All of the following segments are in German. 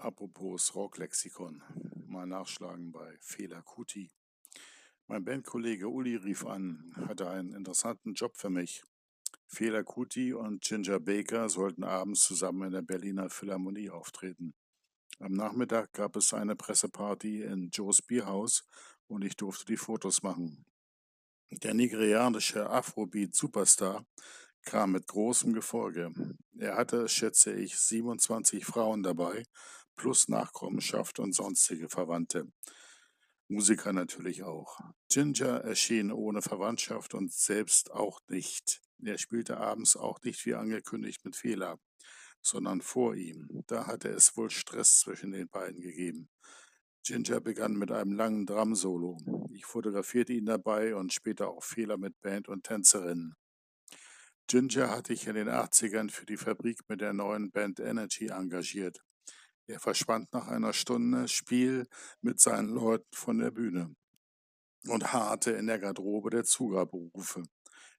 Apropos Rocklexikon, mal nachschlagen bei Fela Kuti. Mein Bandkollege Uli rief an, hatte einen interessanten Job für mich. Fela Kuti und Ginger Baker sollten abends zusammen in der Berliner Philharmonie auftreten. Am Nachmittag gab es eine Presseparty in Joe's Bierhaus und ich durfte die Fotos machen. Der nigerianische Afrobeat-Superstar kam mit großem Gefolge. Er hatte, schätze ich, 27 Frauen dabei, plus Nachkommenschaft und sonstige Verwandte. Musiker natürlich auch. Ginger erschien ohne Verwandtschaft und selbst auch nicht. Er spielte abends auch nicht wie angekündigt mit Fehler, sondern vor ihm. Da hatte es wohl Stress zwischen den beiden gegeben. Ginger begann mit einem langen Drum-Solo. Ich fotografierte ihn dabei und später auch Fehler mit Band und Tänzerinnen. Ginger hatte ich in den 80ern für die Fabrik mit der neuen Band Energy engagiert. Er verschwand nach einer Stunde Spiel mit seinen Leuten von der Bühne und harrte in der Garderobe der Zugaberufe.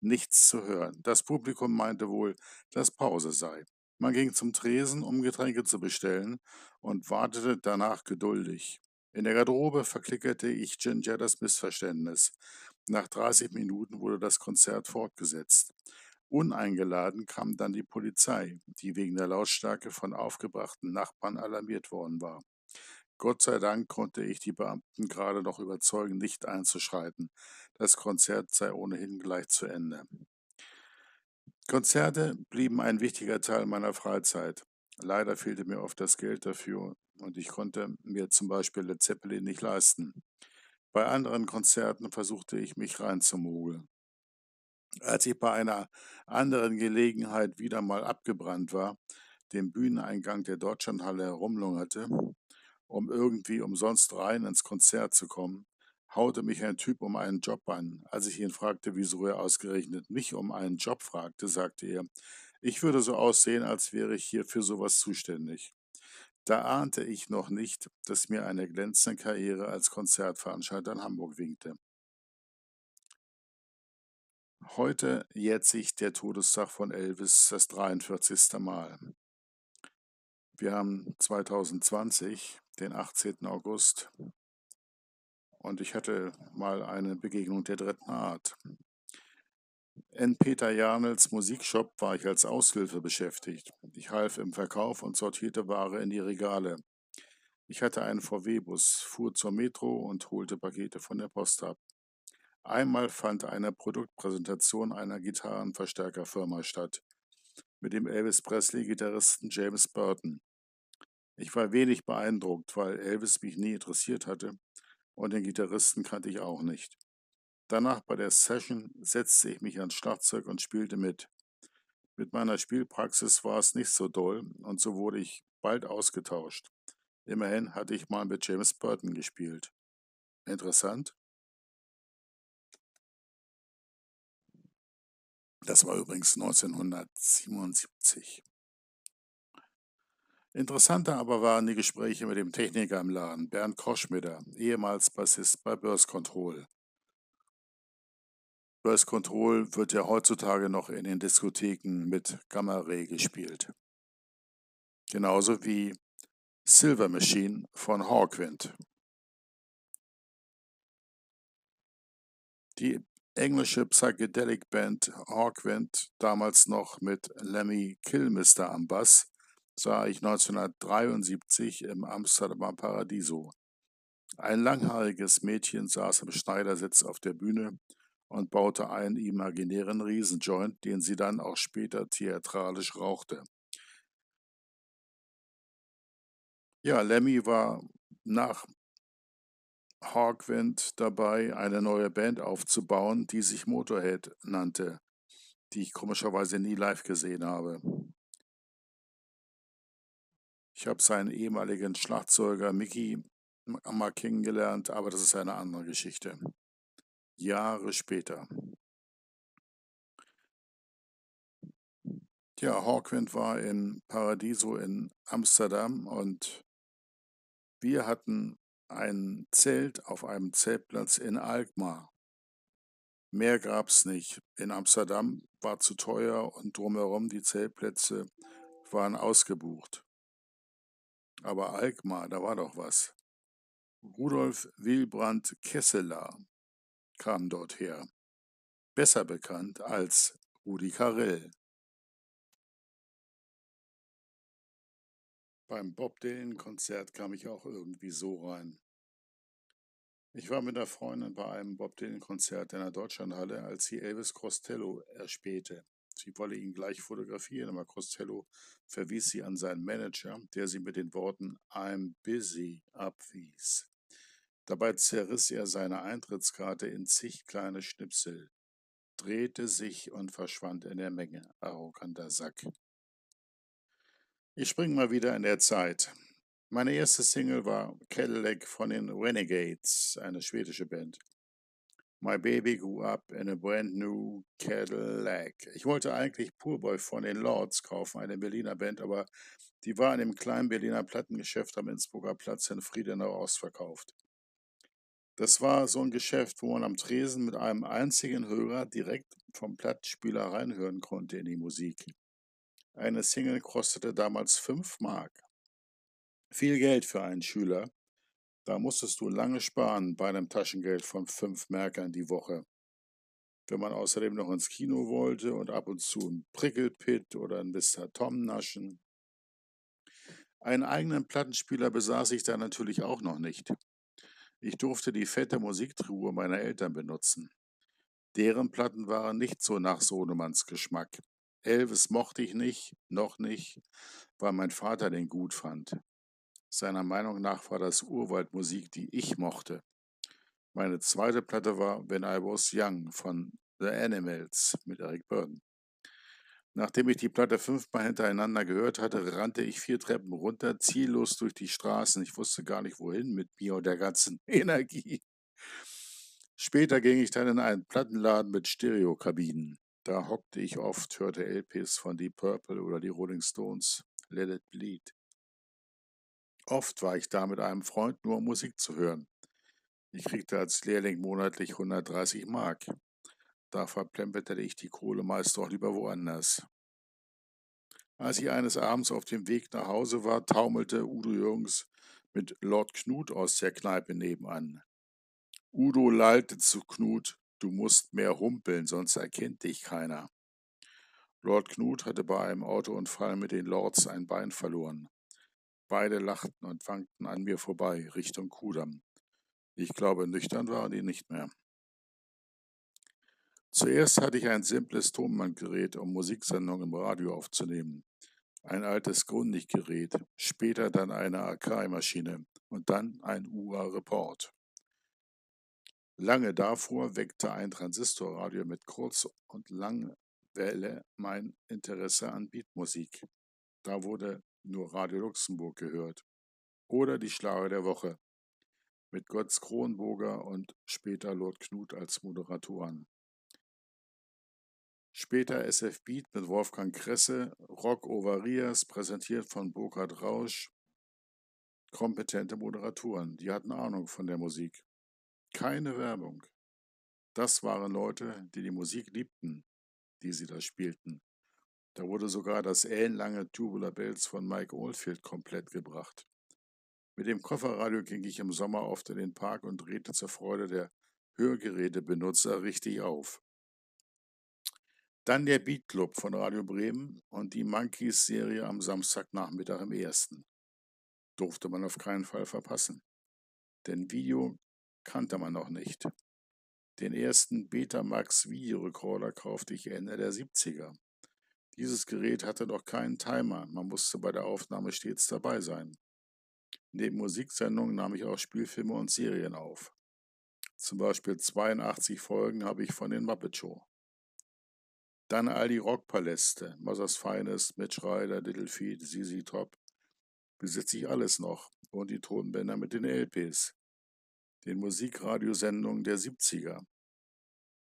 Nichts zu hören. Das Publikum meinte wohl, dass Pause sei. Man ging zum Tresen, um Getränke zu bestellen und wartete danach geduldig. In der Garderobe verklickerte ich Ginger das Missverständnis. Nach 30 Minuten wurde das Konzert fortgesetzt. Uneingeladen kam dann die Polizei, die wegen der Lautstärke von aufgebrachten Nachbarn alarmiert worden war. Gott sei Dank konnte ich die Beamten gerade noch überzeugen, nicht einzuschreiten. Das Konzert sei ohnehin gleich zu Ende. Konzerte blieben ein wichtiger Teil meiner Freizeit. Leider fehlte mir oft das Geld dafür und ich konnte mir zum Beispiel Led Zeppelin nicht leisten. Bei anderen Konzerten versuchte ich mich reinzumogeln. Als ich bei einer anderen Gelegenheit wieder mal abgebrannt war, den Bühneneingang der Deutschlandhalle herumlungerte, um irgendwie umsonst rein ins Konzert zu kommen, haute mich ein Typ um einen Job an. Als ich ihn fragte, wieso er ausgerechnet mich um einen Job fragte, sagte er, ich würde so aussehen, als wäre ich hier für sowas zuständig. Da ahnte ich noch nicht, dass mir eine glänzende Karriere als Konzertveranstalter in Hamburg winkte. Heute jährt sich der Todestag von Elvis das 43. Mal. Wir haben 2020, den 18. August, und ich hatte mal eine Begegnung der dritten Art. In Peter Janels Musikshop war ich als Aushilfe beschäftigt. Ich half im Verkauf und sortierte Ware in die Regale. Ich hatte einen VW-Bus, fuhr zur Metro und holte Pakete von der Post ab. Einmal fand eine Produktpräsentation einer Gitarrenverstärkerfirma statt, mit dem Elvis Presley-Gitarristen James Burton. Ich war wenig beeindruckt, weil Elvis mich nie interessiert hatte und den Gitarristen kannte ich auch nicht. Danach bei der Session setzte ich mich ans Schlagzeug und spielte mit. Mit meiner Spielpraxis war es nicht so doll und so wurde ich bald ausgetauscht. Immerhin hatte ich mal mit James Burton gespielt. Interessant? Das war übrigens 1977. Interessanter aber waren die Gespräche mit dem Techniker im Laden, Bernd Koschmider, ehemals Bassist bei Burst Control. Burst Control wird ja heutzutage noch in den Diskotheken mit Gamma Ray gespielt. Genauso wie Silver Machine von Hawkwind. Die englische Psychedelic Band Hawkwind, damals noch mit Lemmy Kilmister am Bass, sah ich 1973 im Amsterdamer Paradiso. Ein langhaariges Mädchen saß im Schneidersitz auf der Bühne und baute einen imaginären Riesenjoint, den sie dann auch später theatralisch rauchte. Ja, Lemmy war nach Hawkwind dabei, eine neue Band aufzubauen, die sich Motorhead nannte, die ich komischerweise nie live gesehen habe. Ich habe seinen ehemaligen Schlagzeuger Mickey mal kennengelernt, aber das ist eine andere Geschichte. Jahre später. Ja, Hawkwind war in Paradiso in Amsterdam und wir hatten ein Zelt auf einem Zeltplatz in Alkmaar. Mehr gab's nicht. In Amsterdam war zu teuer und drumherum die Zeltplätze waren ausgebucht. Aber Alkmaar, da war doch was. Rudolf Wilbrand Kesseler kam dort her, besser bekannt als Rudi Carell. Beim Bob Dylan-Konzert kam ich auch irgendwie so rein. Ich war mit einer Freundin bei einem Bob Dylan-Konzert in der Deutschlandhalle, als sie Elvis Costello erspähte. Sie wolle ihn gleich fotografieren, aber Costello verwies sie an seinen Manager, der sie mit den Worten I'm busy abwies. Dabei zerriss er seine Eintrittskarte in zig kleine Schnipsel, drehte sich und verschwand in der Menge. Arroganter Sack. Ich spring mal wieder in der Zeit. Meine erste Single war Cadillac von den Renegades, eine schwedische Band. My Baby Grew Up in a Brand New Cadillac. Ich wollte eigentlich Poorboy von den Lords kaufen, eine Berliner Band, aber die war in dem kleinen Berliner Plattengeschäft am Innsbrucker Platz in Friedenau ausverkauft. Das war so ein Geschäft, wo man am Tresen mit einem einzigen Hörer direkt vom Plattspieler reinhören konnte in die Musik. Eine Single kostete damals 5 Mark. Viel Geld für einen Schüler. Da musstest du lange sparen bei einem Taschengeld von 5 Märkern die Woche. Wenn man außerdem noch ins Kino wollte und ab und zu ein Prickelpit oder ein Mr. Tom naschen. Einen eigenen Plattenspieler besaß ich da natürlich auch noch nicht. Ich durfte die fette Musiktruhe meiner Eltern benutzen. Deren Platten waren nicht so nach Sohnemanns Geschmack. Elvis mochte ich nicht, noch nicht, weil mein Vater den gut fand. Seiner Meinung nach war das Urwaldmusik, die ich mochte. Meine zweite Platte war When I Was Young von The Animals mit Eric Burden. Nachdem ich die Platte fünfmal hintereinander gehört hatte, rannte ich vier Treppen runter, ziellos durch die Straßen. Ich wusste gar nicht wohin mit mir und der ganzen Energie. Später ging ich dann in einen Plattenladen mit Stereokabinen. Da hockte ich oft, hörte LPs von Deep Purple oder die Rolling Stones, Let It Bleed. Oft war ich da mit einem Freund nur um Musik zu hören. Ich kriegte als Lehrling monatlich 130 Mark. Da verplemperte ich die Kohle meist doch lieber woanders. Als ich eines Abends auf dem Weg nach Hause war, taumelte Udo Jürgens mit Lord Knut aus der Kneipe nebenan. Udo lallte zu Knut, Du musst mehr humpeln, sonst erkennt dich keiner. Lord Knut hatte bei einem Autounfall mit den Lords ein Bein verloren. Beide lachten und wankten an mir vorbei, Richtung Kudamm. Ich glaube, nüchtern waren die nicht mehr. Zuerst hatte ich ein simples Tonbandgerät, um Musiksendungen im Radio aufzunehmen. Ein altes Grundig-Gerät, später dann eine Akai-Maschine und dann ein UA-Report. Lange davor weckte ein Transistorradio mit Kurz- und Langwelle mein Interesse an Beatmusik. Da wurde nur Radio Luxemburg gehört. Oder die Schlager der Woche mit Götz Kronburger und später Lord Knut als Moderatoren. Später SF Beat mit Wolfgang Kresse, Rock Ovarias, präsentiert von Burkhard Rausch. Kompetente Moderatoren, die hatten Ahnung von der Musik. Keine Werbung. Das waren Leute, die die Musik liebten, die sie da spielten. Da wurde sogar das ellenlange Tubular Bells von Mike Oldfield komplett gebracht. Mit dem Kofferradio ging ich im Sommer oft in den Park und drehte zur Freude der Hörgerätebenutzer richtig auf. Dann der Beat Club von Radio Bremen und die Monkeys Serie am Samstagnachmittag im ersten. Durfte man auf keinen Fall verpassen. Denn Video kannte man noch nicht. Den ersten Betamax Videorekorder kaufte ich Ende der 70er. Dieses Gerät hatte noch keinen Timer, man musste bei der Aufnahme stets dabei sein. Neben Musiksendungen nahm ich auch Spielfilme und Serien auf. Zum Beispiel 82 Folgen habe ich von den Muppet Show. Dann all die Rockpaläste, Mother's Finest, Mitch Ryder, Little Feet, ZZ Top. Besitze ich alles noch und die Tonbänder mit den LPs den Musikradiosendungen der 70er.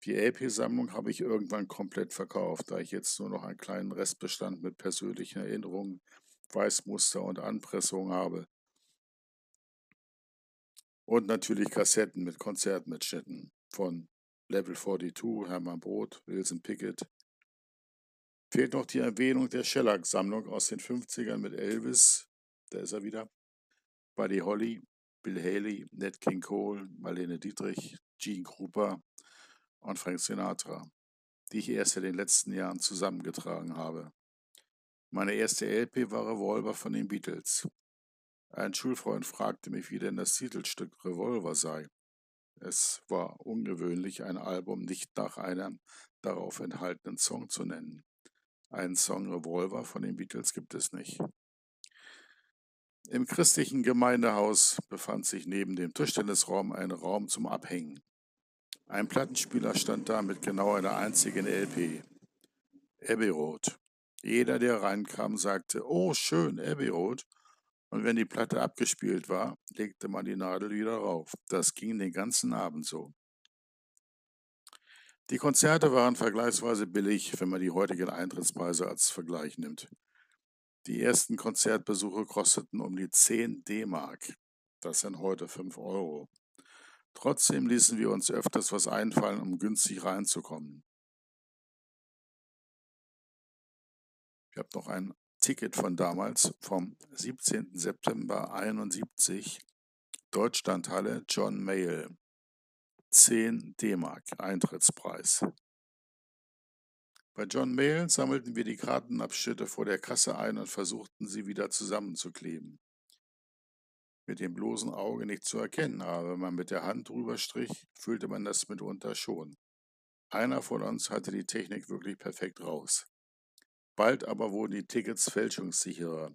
Die LP-Sammlung habe ich irgendwann komplett verkauft, da ich jetzt nur noch einen kleinen Restbestand mit persönlichen Erinnerungen, Weißmuster und Anpressung habe. Und natürlich Kassetten mit Konzertmitschnitten von Level 42, Hermann Brot, Wilson Pickett. Fehlt noch die Erwähnung der Shellac-Sammlung aus den 50ern mit Elvis, da ist er wieder, Buddy Holly, Bill Haley, Ned King Cole, Marlene Dietrich, Gene Krupa und Frank Sinatra, die ich erst in den letzten Jahren zusammengetragen habe. Meine erste LP war Revolver von den Beatles. Ein Schulfreund fragte mich, wie denn das Titelstück Revolver sei. Es war ungewöhnlich, ein Album nicht nach einem darauf enthaltenen Song zu nennen. Einen Song Revolver von den Beatles gibt es nicht. Im christlichen Gemeindehaus befand sich neben dem Tischtennisraum ein Raum zum Abhängen. Ein Plattenspieler stand da mit genau einer einzigen LP. Abbey Road. Jeder, der reinkam, sagte, oh schön, Abbey Road. Und wenn die Platte abgespielt war, legte man die Nadel wieder rauf. Das ging den ganzen Abend so. Die Konzerte waren vergleichsweise billig, wenn man die heutigen Eintrittspreise als Vergleich nimmt. Die ersten Konzertbesuche kosteten um die 10 D-Mark. Das sind heute 5 Euro. Trotzdem ließen wir uns öfters was einfallen, um günstig reinzukommen. Ich habe noch ein Ticket von damals vom 17. September 71, Deutschlandhalle John Mayall. 10 D-Mark Eintrittspreis. Bei John Mayall sammelten wir die Kartenabschnitte vor der Kasse ein und versuchten sie wieder zusammenzukleben. Mit dem bloßen Auge nicht zu erkennen, aber wenn man mit der Hand drüber strich, fühlte man das mitunter schon. Einer von uns hatte die Technik wirklich perfekt raus. Bald aber wurden die Tickets fälschungssicherer,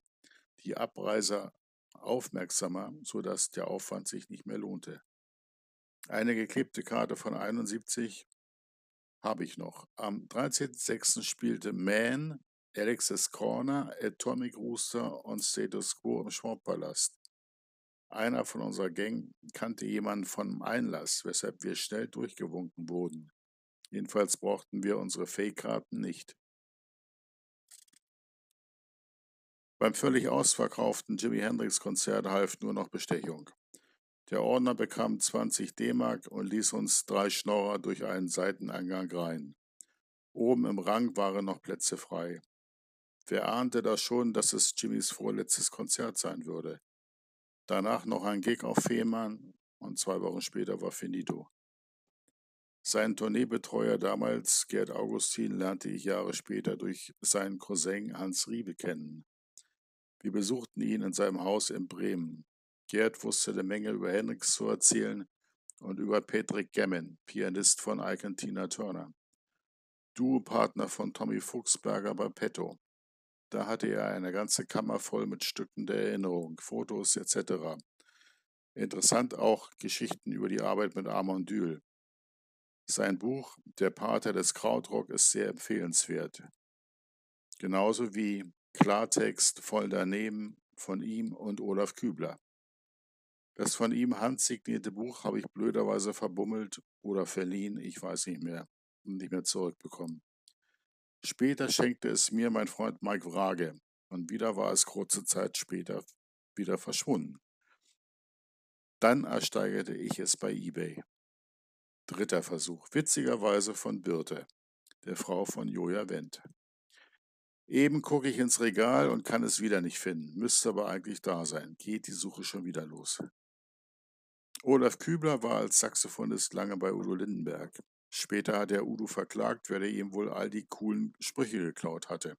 die Abreiser aufmerksamer, sodass der Aufwand sich nicht mehr lohnte. Eine geklebte Karte von 71 habe ich noch. Am 13.06. spielte Man, Alex's Corner, Atomic Rooster und Status Quo im Schwabpalast. Einer von unserer Gang kannte jemanden vom Einlass, weshalb wir schnell durchgewunken wurden. Jedenfalls brauchten wir unsere Fake-Karten nicht. Beim völlig ausverkauften Jimi Hendrix-Konzert half nur noch Bestechung. Der Ordner bekam 20 D-Mark und ließ uns drei Schnorrer durch einen Seiteneingang rein. Oben im Rang waren noch Plätze frei. Wer ahnte da schon, dass es Jimmys vorletztes Konzert sein würde? Danach noch ein Gig auf Fehmarn und zwei Wochen später war finito. Seinen Tourneebetreuer damals, Gerd Augustin, lernte ich Jahre später durch seinen Cousin Hans Riebe kennen. Wir besuchten ihn in seinem Haus in Bremen. Gerd wusste eine Menge über Hendrix zu erzählen und über Patrick Gammon, Pianist von Ike Tina Turner. Duopartner von Tommy Fuchsberger bei Petto. Da hatte er eine ganze Kammer voll mit Stücken der Erinnerung, Fotos etc. Interessant auch Geschichten über die Arbeit mit Armand Dül. Sein Buch Der Pater des Krautrock ist sehr empfehlenswert. Genauso wie Klartext voll daneben von ihm und Olaf Kübler. Das von ihm handsignierte Buch habe ich blöderweise verbummelt oder verliehen, ich weiß nicht mehr, und nicht mehr zurückbekommen. Später schenkte es mir mein Freund Mike Wrage und wieder war es kurze Zeit später wieder verschwunden. Dann ersteigerte ich es bei eBay. Dritter Versuch, witzigerweise von Birte, der Frau von Joja Wendt. Eben gucke ich ins Regal und kann es wieder nicht finden, müsste aber eigentlich da sein. Geht die Suche schon wieder los. Olaf Kübler war als Saxophonist lange bei Udo Lindenberg. Später hat er Udo verklagt, wer ihm wohl all die coolen Sprüche geklaut hatte.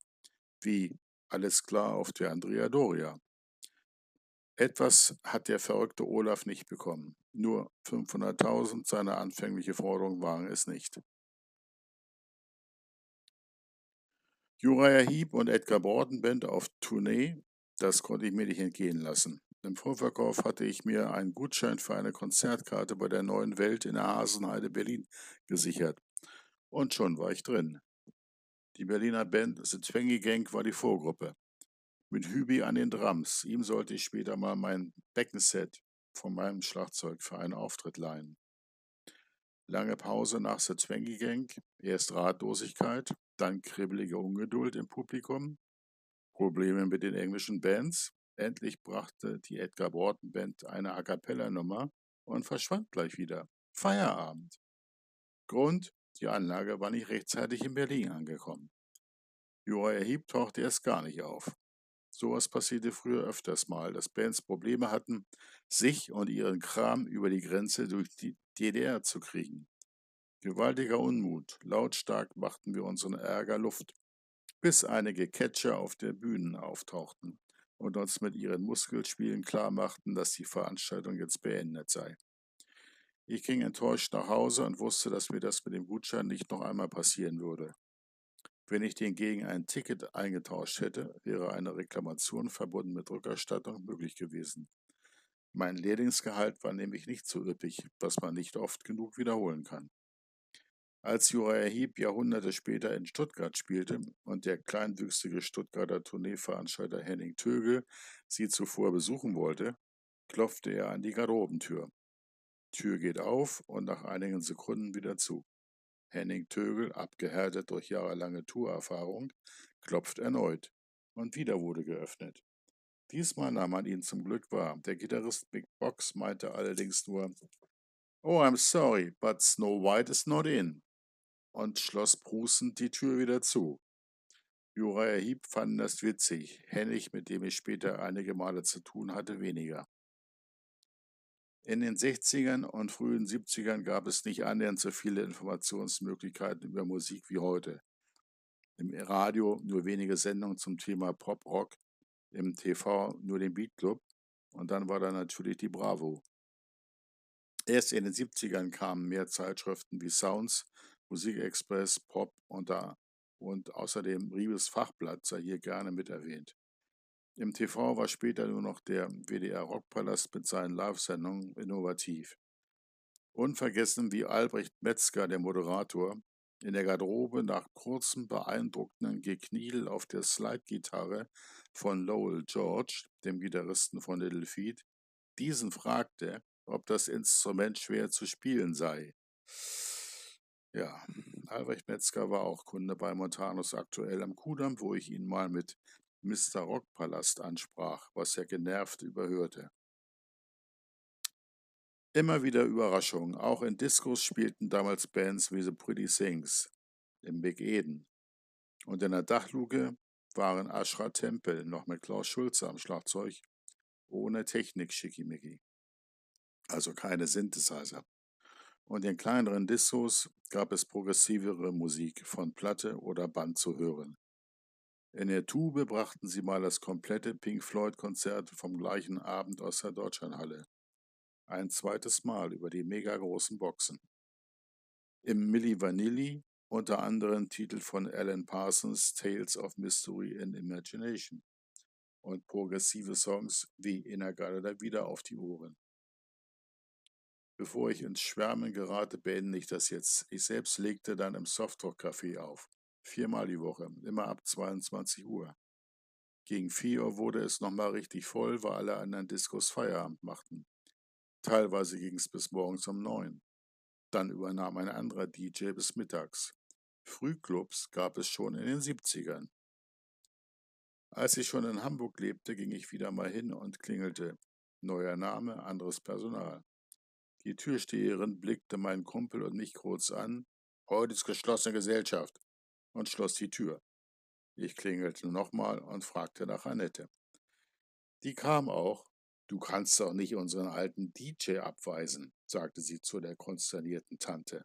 Wie alles klar auf der Andrea Doria. Etwas hat der verrückte Olaf nicht bekommen. Nur 500.000, seine anfängliche Forderung waren es nicht. Uriah Heep und Edgar Borden Band auf Tournee, das konnte ich mir nicht entgehen lassen. Im Vorverkauf hatte ich mir einen Gutschein für eine Konzertkarte bei der Neuen Welt in der Hasenheide Berlin gesichert. Und schon war ich drin. Die Berliner Band The Twangy Gang war die Vorgruppe. Mit Hübi an den Drums. Ihm sollte ich später mal mein Beckenset von meinem Schlagzeug für einen Auftritt leihen. Lange Pause nach The Twangy Gang, erst Ratlosigkeit, dann kribbelige Ungeduld im Publikum, Probleme mit den englischen Bands. Endlich brachte die Edgar Borden Band eine A Cappella-Nummer und verschwand gleich wieder. Feierabend. Grund, die Anlage war nicht rechtzeitig in Berlin angekommen. Uriah Heep tauchte erst gar nicht auf. Sowas passierte früher öfters mal, dass Bands Probleme hatten, sich und ihren Kram über die Grenze durch die DDR zu kriegen. Gewaltiger Unmut, lautstark machten wir unseren Ärger Luft, bis einige Catcher auf der Bühne auftauchten und uns mit ihren Muskelspielen klarmachten, dass die Veranstaltung jetzt beendet sei. Ich ging enttäuscht nach Hause und wusste, dass mir das mit dem Gutschein nicht noch einmal passieren würde. Wenn ich den gegen ein Ticket eingetauscht hätte, wäre eine Reklamation verbunden mit Rückerstattung möglich gewesen. Mein Lehrlingsgehalt war nämlich nicht so üppig, was man nicht oft genug wiederholen kann. Als Uriah Heep Jahrhunderte später in Stuttgart spielte und der kleinwüchsige Stuttgarter Tourneeveranstalter Henning Tögel sie zuvor besuchen wollte, klopfte er an die Garderobentür. Tür geht auf und nach einigen Sekunden wieder zu. Henning Tögel, abgehärtet durch jahrelange Tourerfahrung, klopft erneut und wieder wurde geöffnet. Diesmal nahm man ihn zum Glück wahr. Der Gitarrist Big Box meinte allerdings nur, Oh, I'm sorry, but Snow White is not in und schloss prustend die Tür wieder zu. Uriah Heep fand das witzig, Hennig, mit dem ich später einige Male zu tun hatte, weniger. In den 60ern und frühen 70ern gab es nicht annähernd so viele Informationsmöglichkeiten über Musik wie heute. Im Radio nur wenige Sendungen zum Thema Pop-Rock, im TV nur den Beat Club und dann war da natürlich die Bravo. Erst in den 70ern kamen mehr Zeitschriften wie Sounds Musikexpress, Pop und da und außerdem Riebes Fachblatt sei hier gerne mit erwähnt. Im TV war später nur noch der WDR Rockpalast mit seinen Live-Sendungen innovativ. Unvergessen wie Albrecht Metzger, der Moderator, in der Garderobe nach kurzem beeindruckenden Gekniedel auf der Slide-Gitarre von Lowell George, dem Gitarristen von Little Feet, diesen fragte, ob das Instrument schwer zu spielen sei. Ja, Albrecht Metzger war auch Kunde bei Montanus aktuell am Kudamm, wo ich ihn mal mit Mr. Rockpalast ansprach, was er genervt überhörte. Immer wieder Überraschungen. Auch in Discos spielten damals Bands wie The Pretty Things im Big Eden. Und in der Dachluke waren Ashra Tempel noch mit Klaus Schulze am Schlagzeug, ohne Technik-Schickimicki. Also keine Synthesizer. Und in kleineren Dissos gab es progressivere Musik von Platte oder Band zu hören. In der Tube brachten sie mal das komplette Pink Floyd-Konzert vom gleichen Abend aus der Deutschlandhalle. Ein zweites Mal über die mega großen Boxen. Im Milli Vanilli unter anderem Titel von Alan Parsons Tales of Mystery and Imagination und progressive Songs wie Inagada wieder auf die Ohren. Bevor ich ins Schwärmen gerate, beende ich das jetzt. Ich selbst legte dann im Softrock-Café auf. Viermal die Woche, immer ab 22 Uhr. Gegen 4 Uhr wurde es nochmal richtig voll, weil alle anderen Diskos Feierabend machten. Teilweise ging es bis morgens um 9. Dann übernahm ein anderer DJ bis mittags. Frühclubs gab es schon in den 70ern. Als ich schon in Hamburg lebte, ging ich wieder mal hin und klingelte. Neuer Name, anderes Personal. Die Türsteherin blickte meinen Kumpel und mich kurz an. Heute ist geschlossene Gesellschaft und schloss die Tür. Ich klingelte nochmal und fragte nach Annette. Die kam auch. Du kannst doch nicht unseren alten DJ abweisen, sagte sie zu der konsternierten Tante.